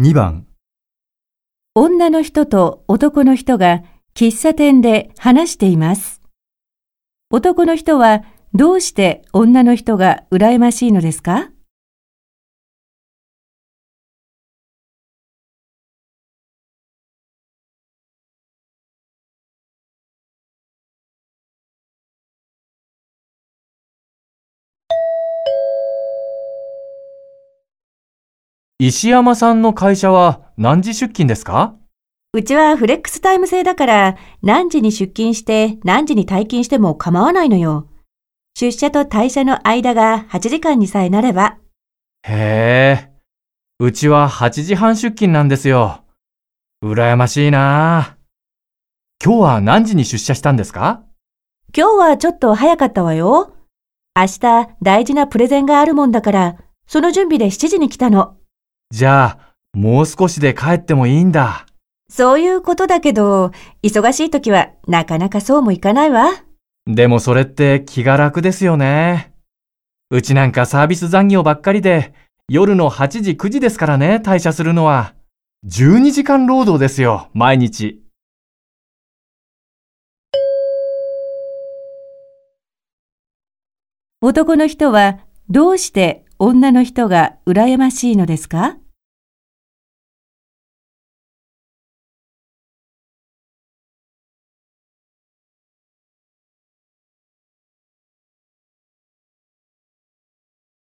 2番、女の人と男の人が喫茶店で話しています。男の人はどうして女の人が羨ましいのですか？石山さんの会社は何時出勤ですか？うちはフレックスタイム制だから何時に出勤して何時に退勤しても構わないのよ。出社と退社の間が8時間にさえなれば。へえ。うちは8時半出勤なんですよ。羨ましいなあ今日は何時に出社したんですか？今日はちょっと早かったわよ。明日大事なプレゼンがあるもんだから、その準備で7時に来たの。じゃあ、もう少しで帰ってもいいんだ。そういうことだけど、忙しい時はなかなかそうもいかないわ。でもそれって気が楽ですよね。うちなんかサービス残業ばっかりで、夜の8時9時ですからね、退社するのは。12時間労働ですよ、毎日。男の人はどうして女の人が羨ましいのですか？